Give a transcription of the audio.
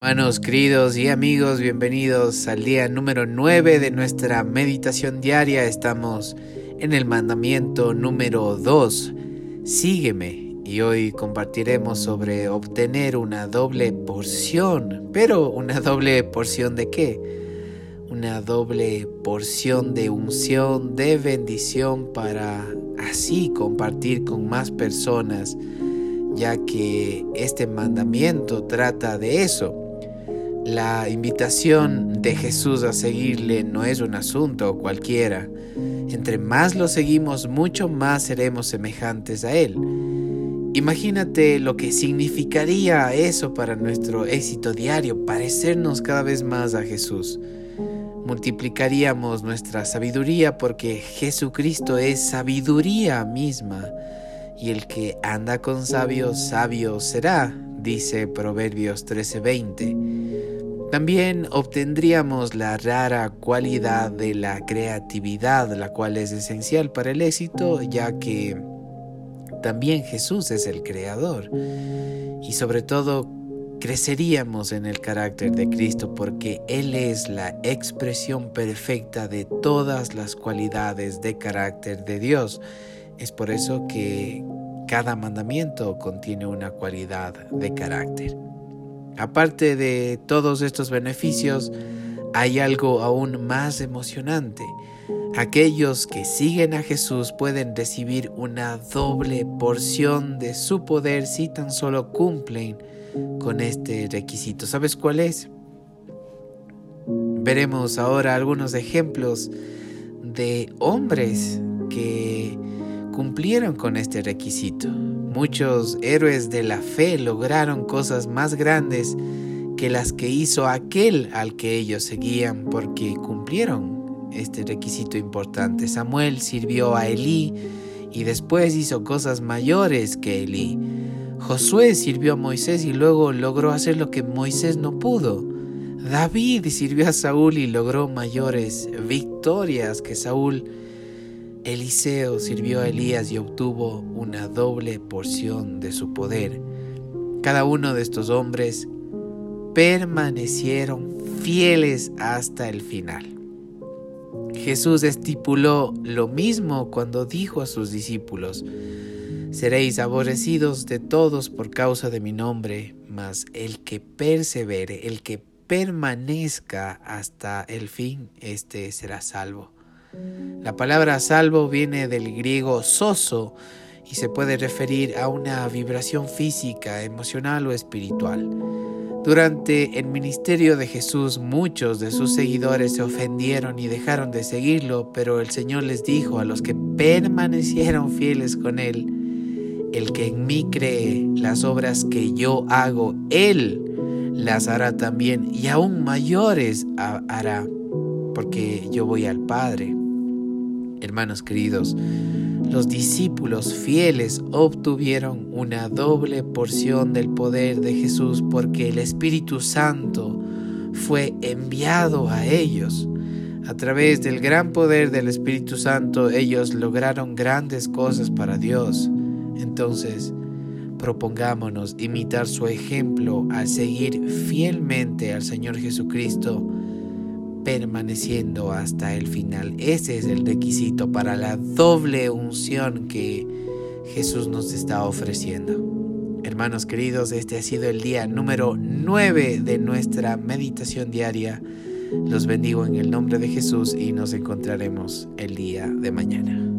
Hermanos queridos y amigos, bienvenidos al día número 9 de nuestra meditación diaria. Estamos en el mandamiento número 2. Sígueme. Y hoy compartiremos sobre obtener una doble porción. Pero una doble porción de qué? Una doble porción de unción, de bendición para así compartir con más personas ya que este mandamiento trata de eso la invitación de Jesús a seguirle no es un asunto cualquiera. Entre más lo seguimos, mucho más seremos semejantes a Él. Imagínate lo que significaría eso para nuestro éxito diario, parecernos cada vez más a Jesús. Multiplicaríamos nuestra sabiduría porque Jesucristo es sabiduría misma y el que anda con sabios, sabio será, dice Proverbios 13:20. También obtendríamos la rara cualidad de la creatividad, la cual es esencial para el éxito, ya que también Jesús es el creador. Y sobre todo, creceríamos en el carácter de Cristo porque Él es la expresión perfecta de todas las cualidades de carácter de Dios. Es por eso que cada mandamiento contiene una cualidad de carácter. Aparte de todos estos beneficios, hay algo aún más emocionante. Aquellos que siguen a Jesús pueden recibir una doble porción de su poder si tan solo cumplen con este requisito. ¿Sabes cuál es? Veremos ahora algunos ejemplos de hombres que cumplieron con este requisito. Muchos héroes de la fe lograron cosas más grandes que las que hizo aquel al que ellos seguían porque cumplieron este requisito importante. Samuel sirvió a Elí y después hizo cosas mayores que Elí. Josué sirvió a Moisés y luego logró hacer lo que Moisés no pudo. David sirvió a Saúl y logró mayores victorias que Saúl Eliseo sirvió a Elías y obtuvo una doble porción de su poder. Cada uno de estos hombres permanecieron fieles hasta el final. Jesús estipuló lo mismo cuando dijo a sus discípulos, Seréis aborrecidos de todos por causa de mi nombre, mas el que persevere, el que permanezca hasta el fin, éste será salvo. La palabra salvo viene del griego soso y se puede referir a una vibración física, emocional o espiritual. Durante el ministerio de Jesús muchos de sus seguidores se ofendieron y dejaron de seguirlo, pero el Señor les dijo a los que permanecieron fieles con Él, el que en mí cree las obras que yo hago, Él las hará también y aún mayores hará, porque yo voy al Padre. Hermanos queridos, los discípulos fieles obtuvieron una doble porción del poder de Jesús porque el Espíritu Santo fue enviado a ellos. A través del gran poder del Espíritu Santo ellos lograron grandes cosas para Dios. Entonces, propongámonos imitar su ejemplo al seguir fielmente al Señor Jesucristo permaneciendo hasta el final. Ese es el requisito para la doble unción que Jesús nos está ofreciendo. Hermanos queridos, este ha sido el día número 9 de nuestra meditación diaria. Los bendigo en el nombre de Jesús y nos encontraremos el día de mañana.